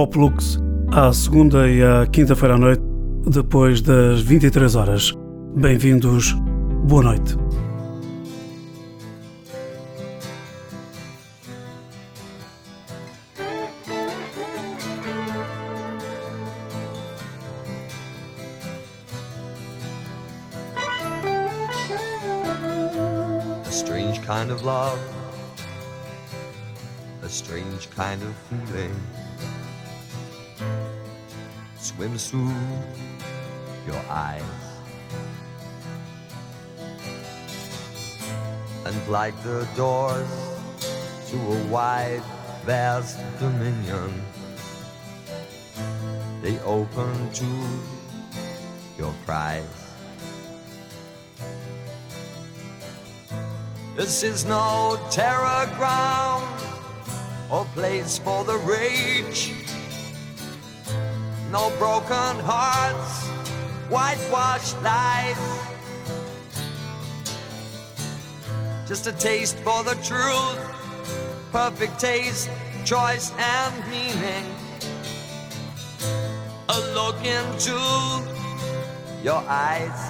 Pop Lux à segunda e à quinta-feira à noite, depois das 23 horas. Bem-vindos, boa noite. Strange kind of love, a strange kind of feeling swims through your eyes. And like the doors to a wide, vast dominion, they open to your prize. This is no terror ground or place for the rage. No broken hearts, whitewashed lies. Just a taste for the truth, perfect taste, choice, and meaning. A look into your eyes.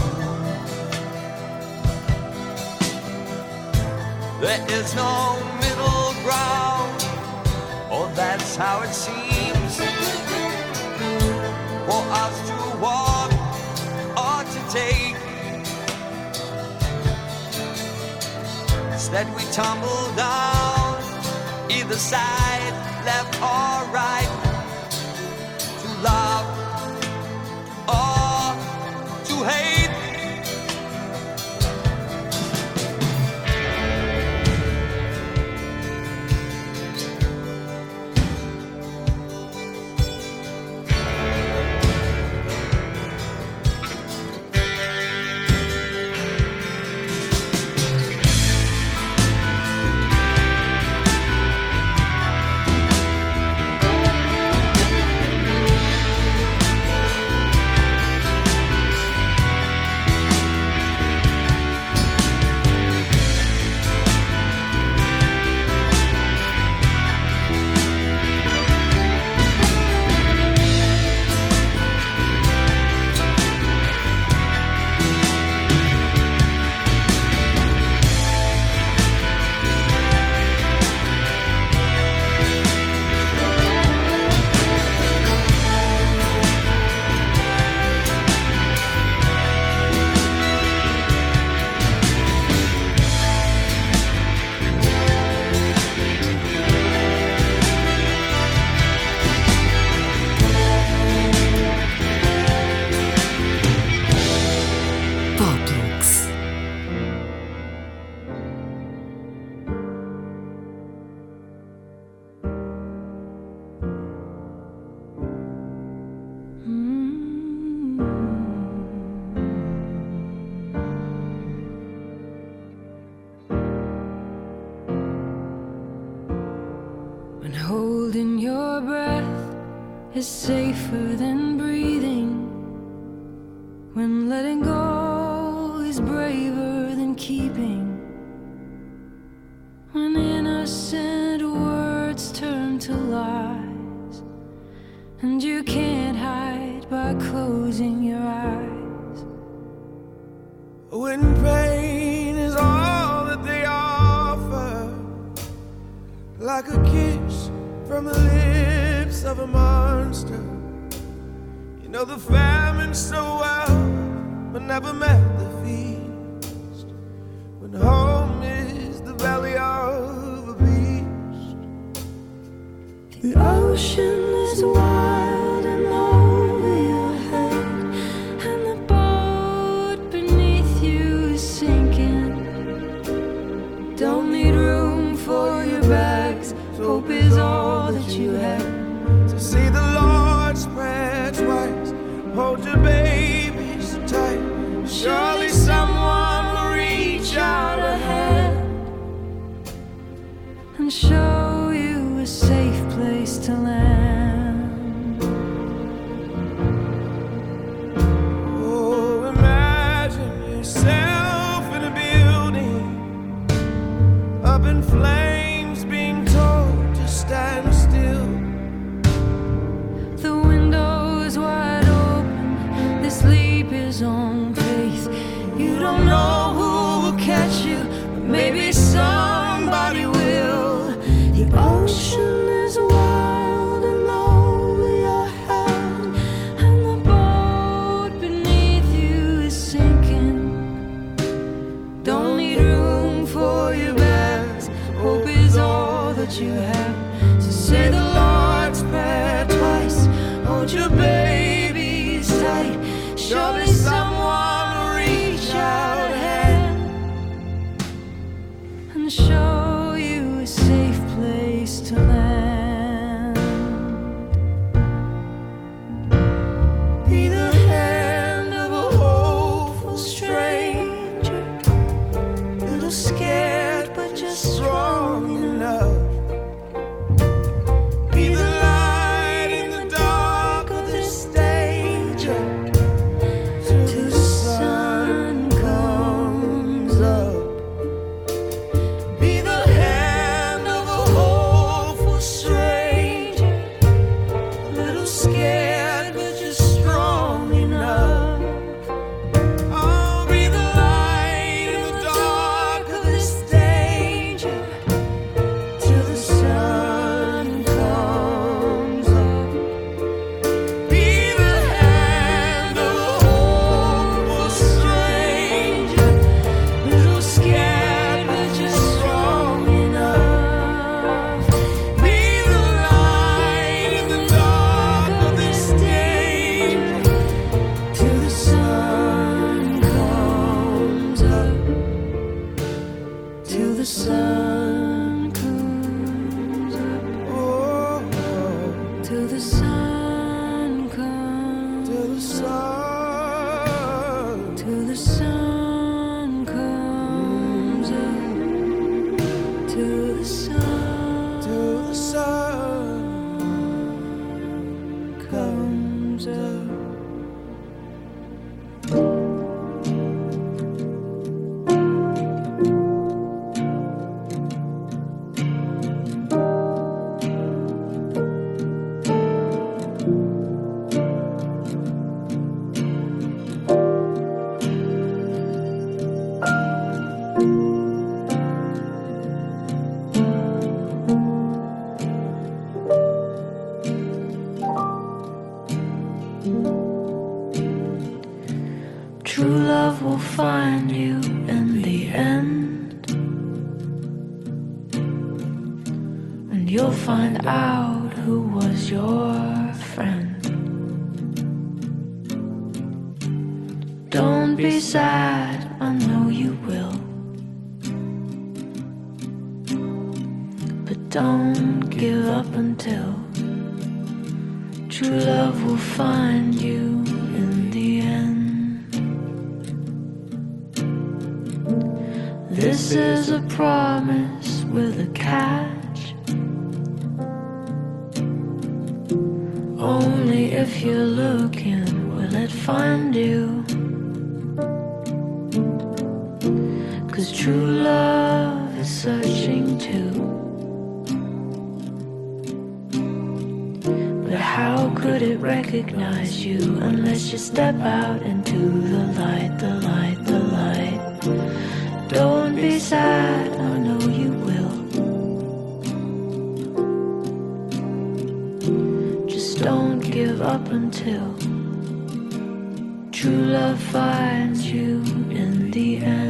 There is no middle ground, or that's how it seems. For us to walk or to take. Instead, we tumble down either side, left or right, to love show. True love will find you in the end, and you'll find out who was your friend. Don't be sad, I know you will. But don't give up until true love will find you in the end. This is a promise with a catch. Only if you're looking will it find you. Cause true love is such recognize you unless you step out into the light, the light, the light. Don't be sad, I know you will. Just don't give up until true love finds you in the end.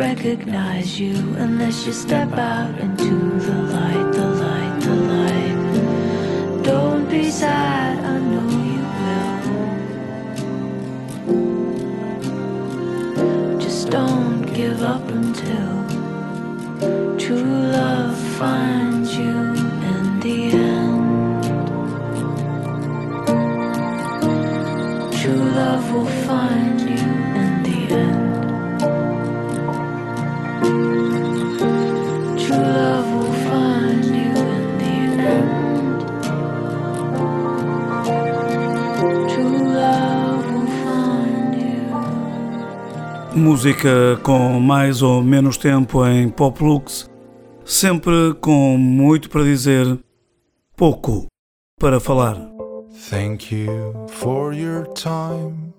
Recognize you unless you step out into the light, Música com mais ou menos tempo em Pop Lux, sempre com muito para dizer, pouco para falar. Thank you for your time,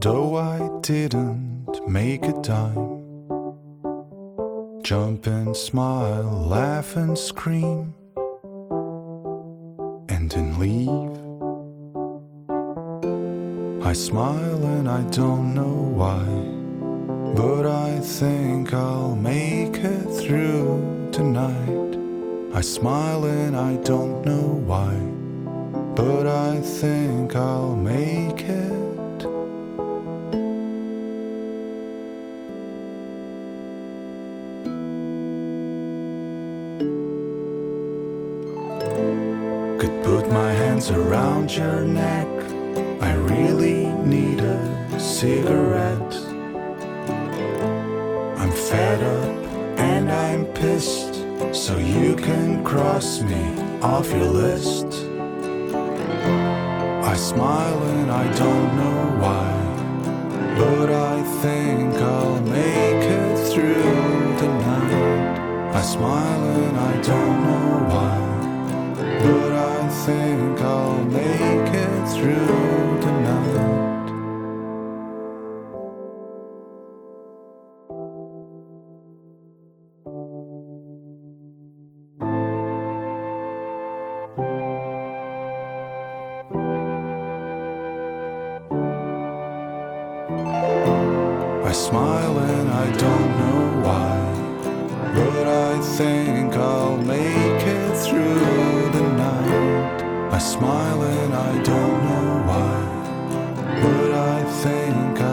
though I didn't make a dime. Jump and smile, laugh and scream, and then leave. I smile and I don't know why, but I think I'll make it through tonight. I smile and I don't know why but I think I'll make it. Could put my hands around your neck. Off your list. I smile and I don't know why, but I think I'll make it through the night. I smile and I don't know why, but I think I'll make it through the night. Night. I I don't know why, but I think I'll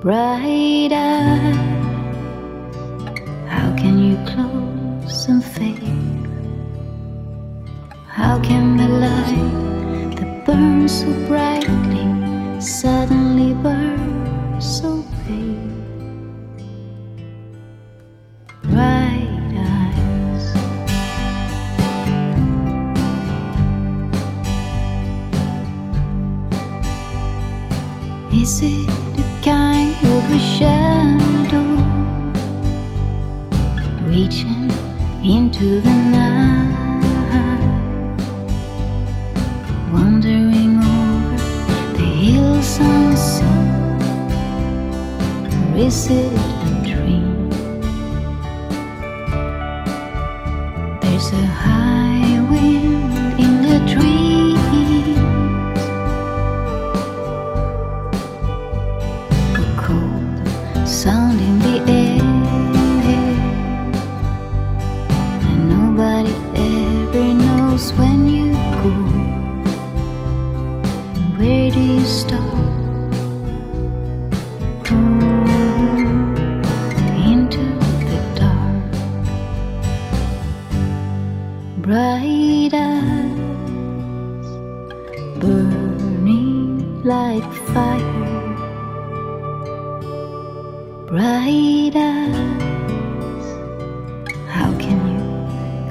bright eyes. How can you close and fade? How can the light that burns so brightly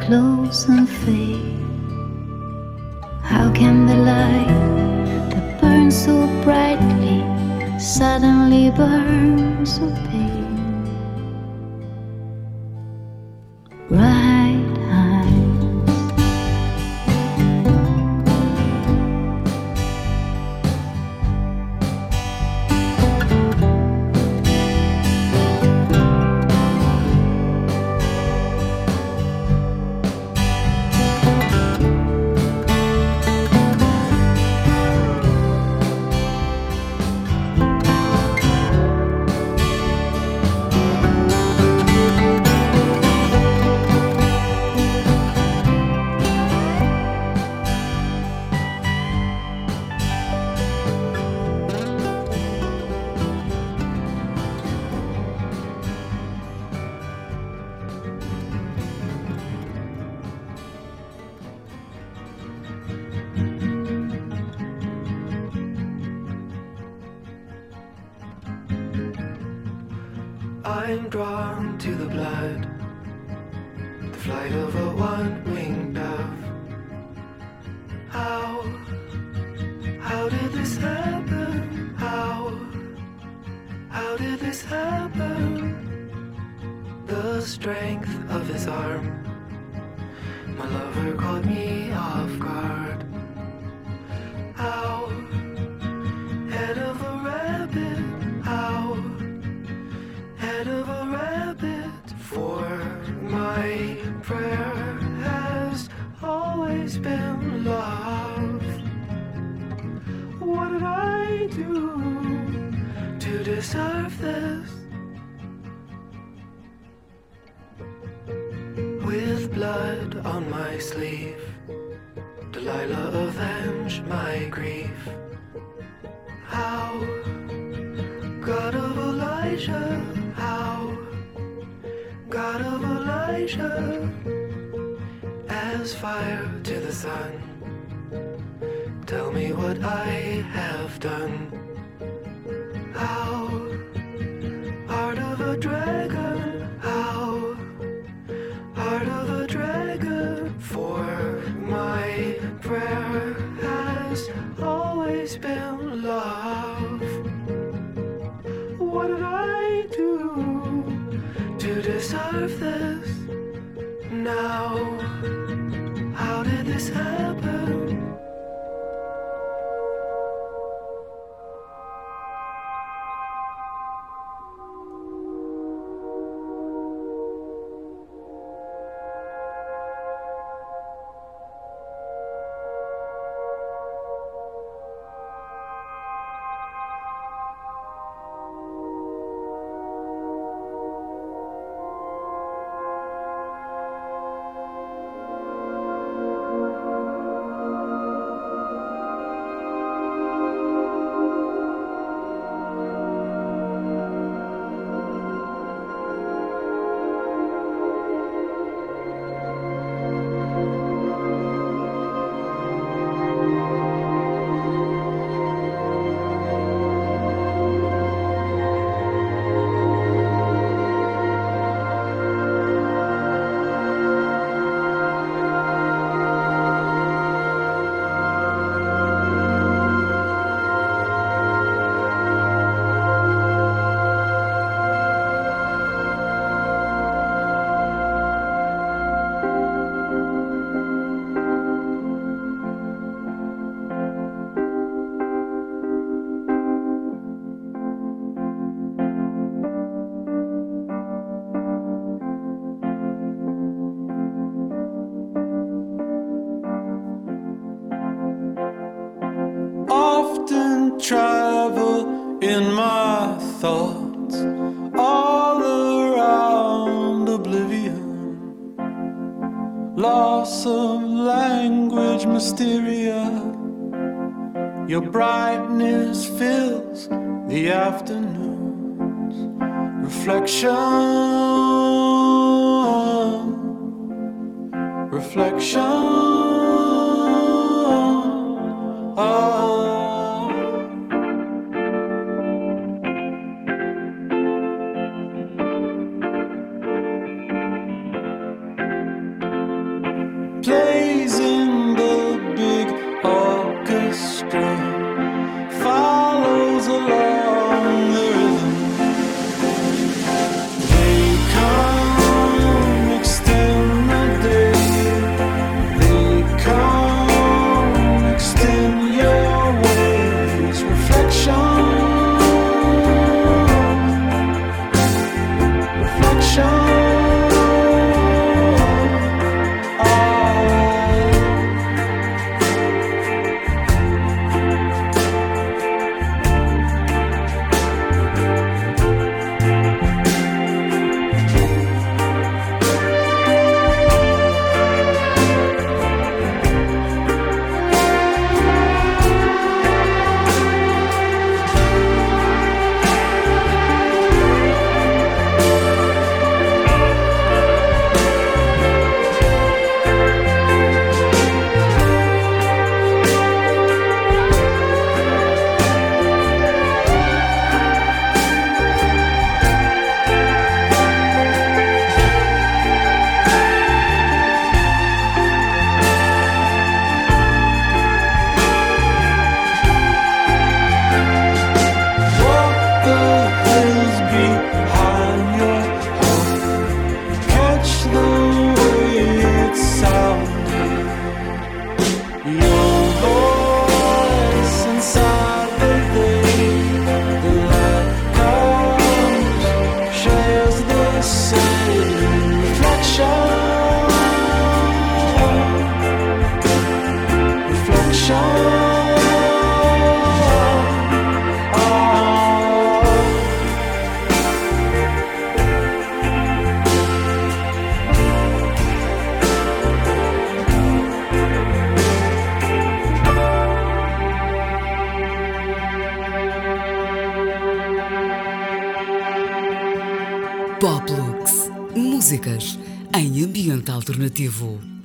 close and fade. How can the light that burns so brightly suddenly burn so pale? surface With blood on my sleeve. Delilah, avenge my grief. How, God of Elijah How, God of Elijah As fire to the sun. Tell me what I have done. You. Alternativo.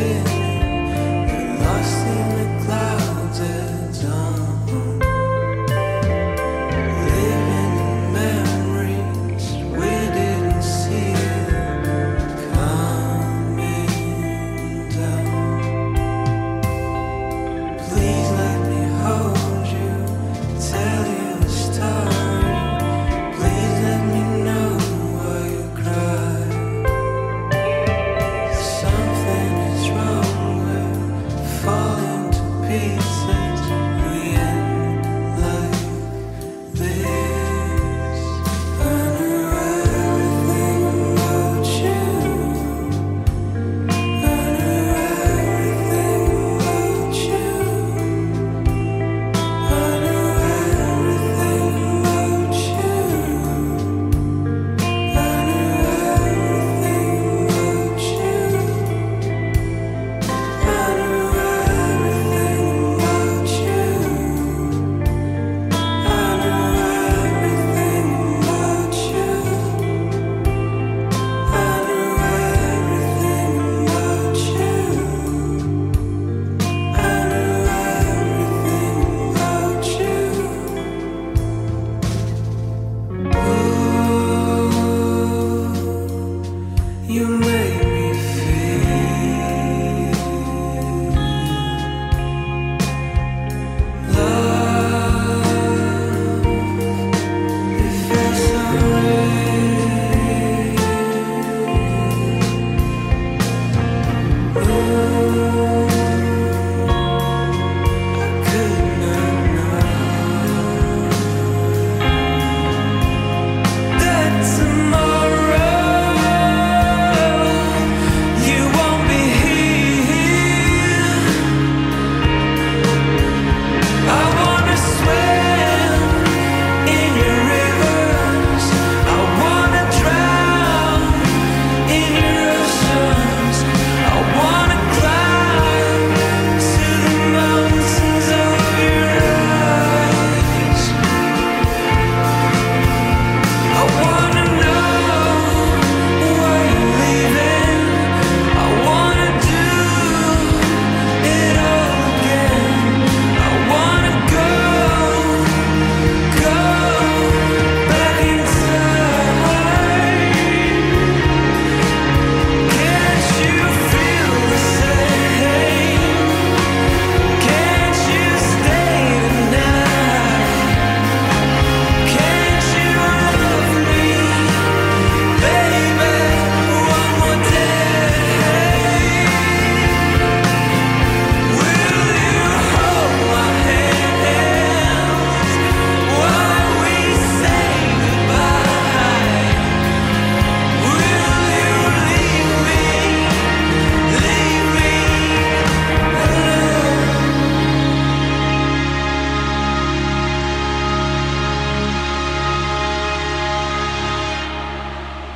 been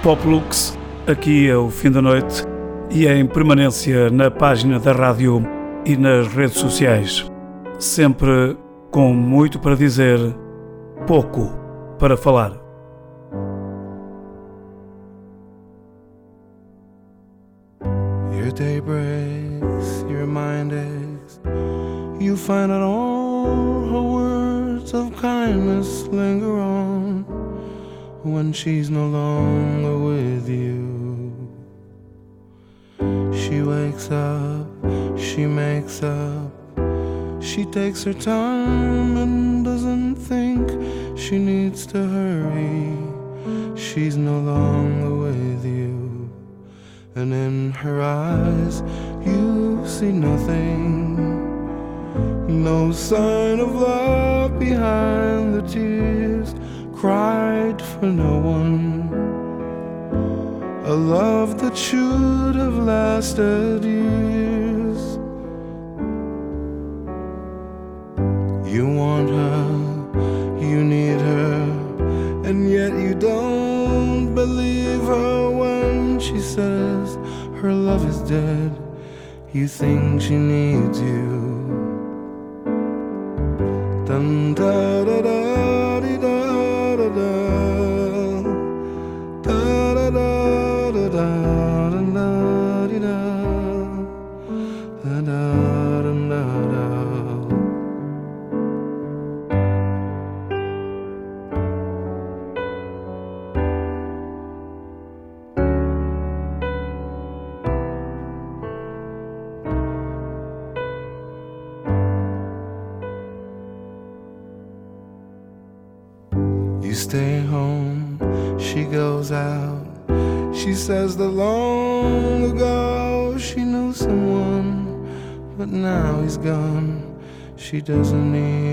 Poplux. Aqui é o fim da noite e é em permanência na página da rádio e nas redes sociais. Sempre com muito para dizer, pouco para falar. Your day breaks, your mind aches. You find all her words of kindness linger on. when she's no longer with you. She wakes up, she makes up, she takes her time and doesn't think she needs to hurry. She's no longer with you, and in her eyes you see nothing. No sign of love behind the tears cried for no one. A love that should have lasted years. You want her, you need her, and yet you don't believe her when she says her love is dead. You think she needs you. Dun, da, da, da. doesn't need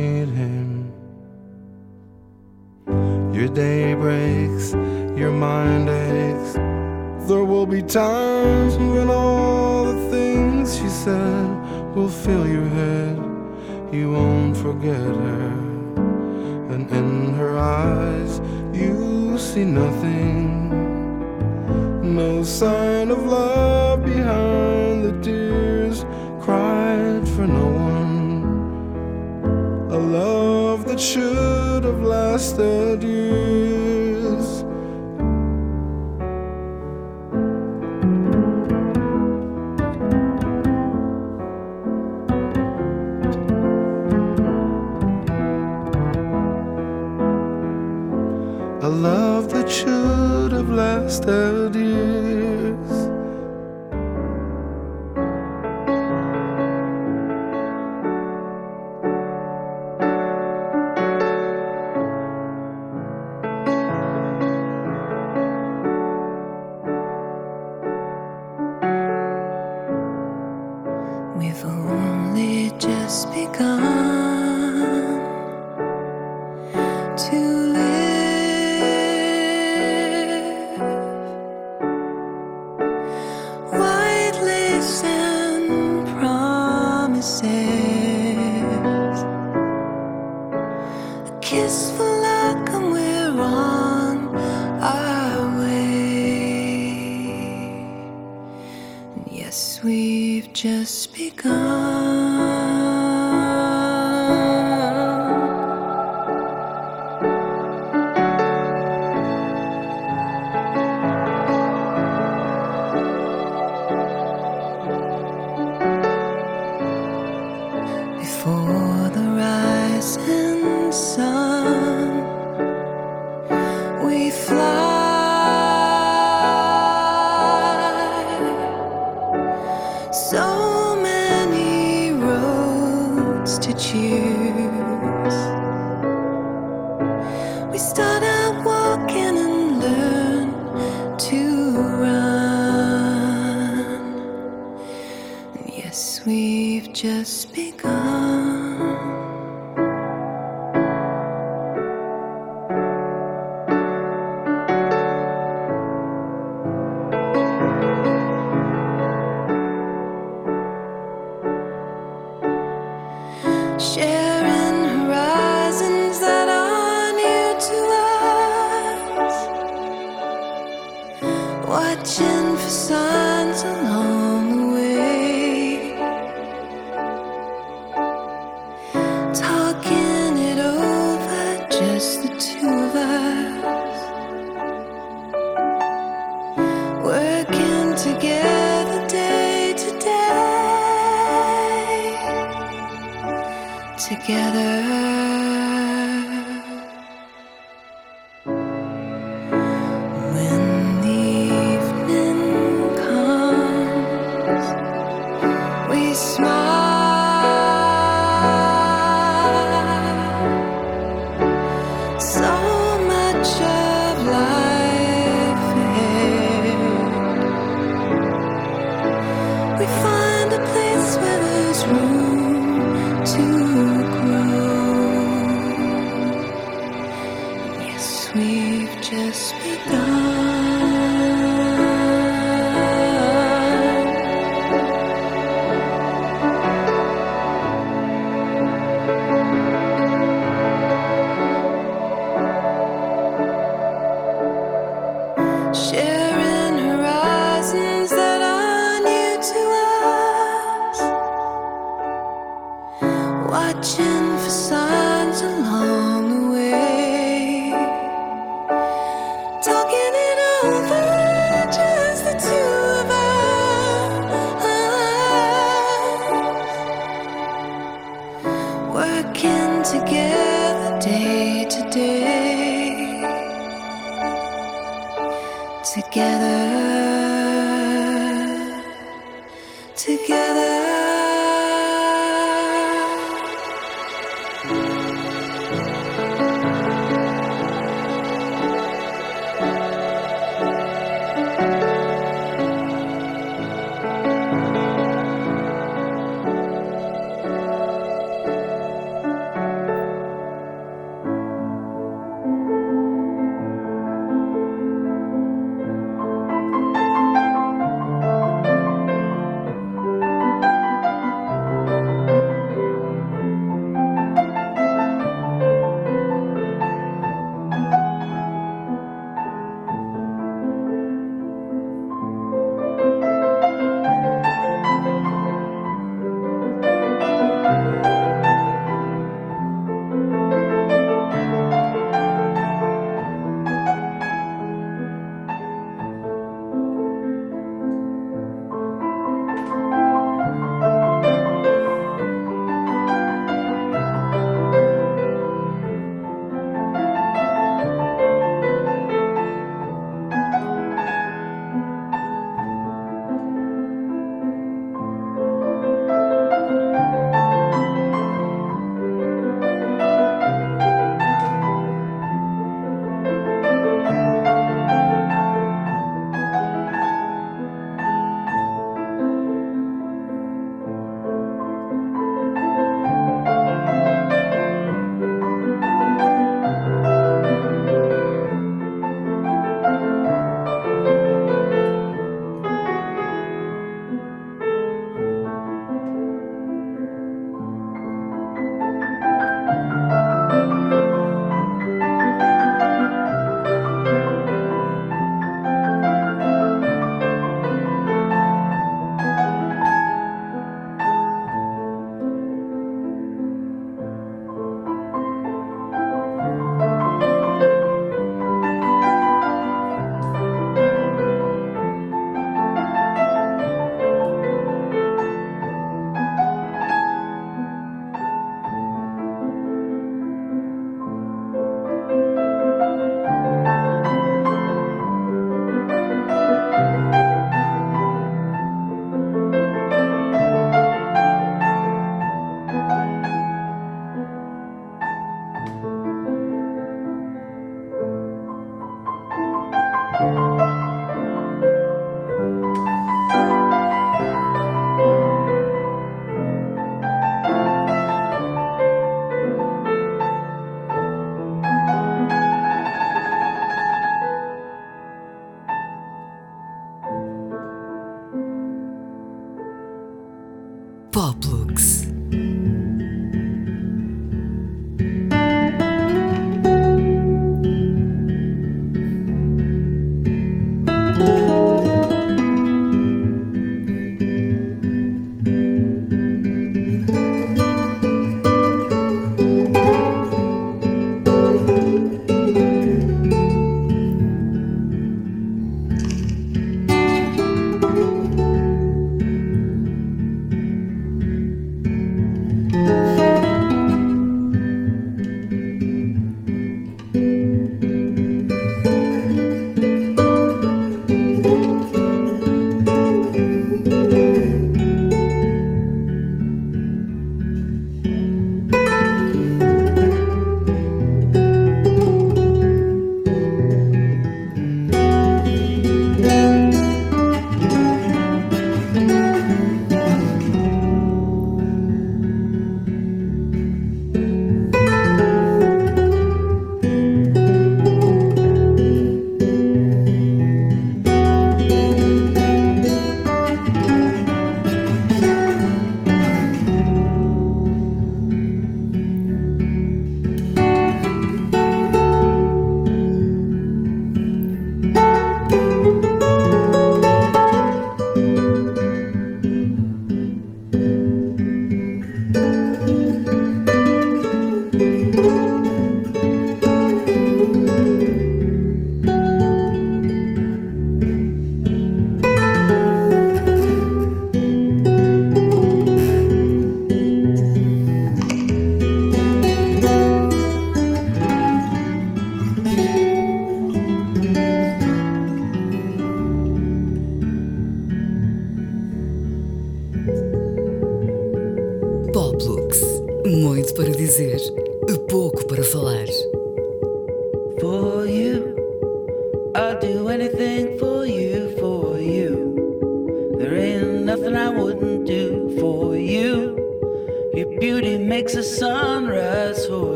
searching for signs alone.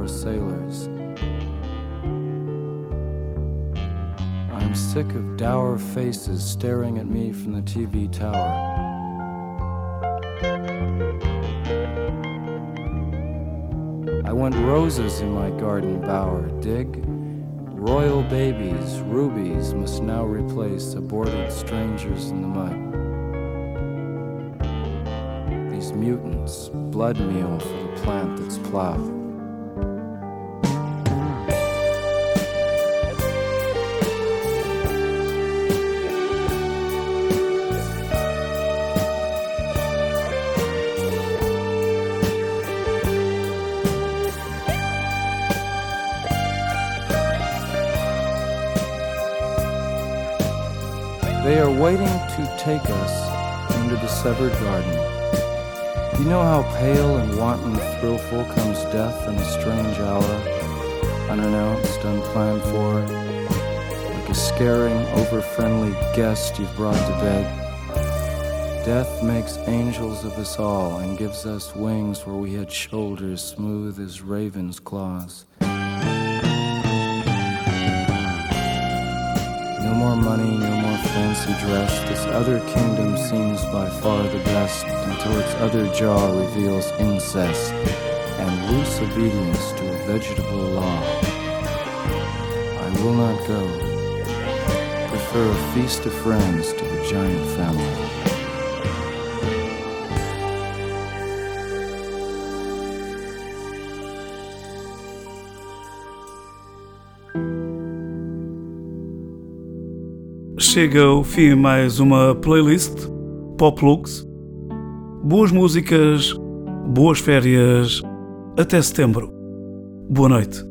Our sailors. I'm sick of dour faces staring at me from the TV tower. I want roses in my garden bower, dig? Royal babies, rubies must now replace aborted strangers in the mud. These mutants, blood meal for the plant that's plowed. Take us into the severed garden. You know how pale and wanton thrillful comes death in a strange hour, unannounced, unplanned for, like a scaring, over-friendly guest you've brought to bed. Death makes angels of us all and gives us wings where we had shoulders smooth as ravens' claws. No more money, no fancy dress. This other kingdom seems by far the best until its other jaw reveals incest and loose obedience to a vegetable law. I will not go. Prefer a feast of friends to the giant family. Chega ao fim mais uma playlist Pop Lux. Boas músicas, boas férias. Até setembro. Boa noite.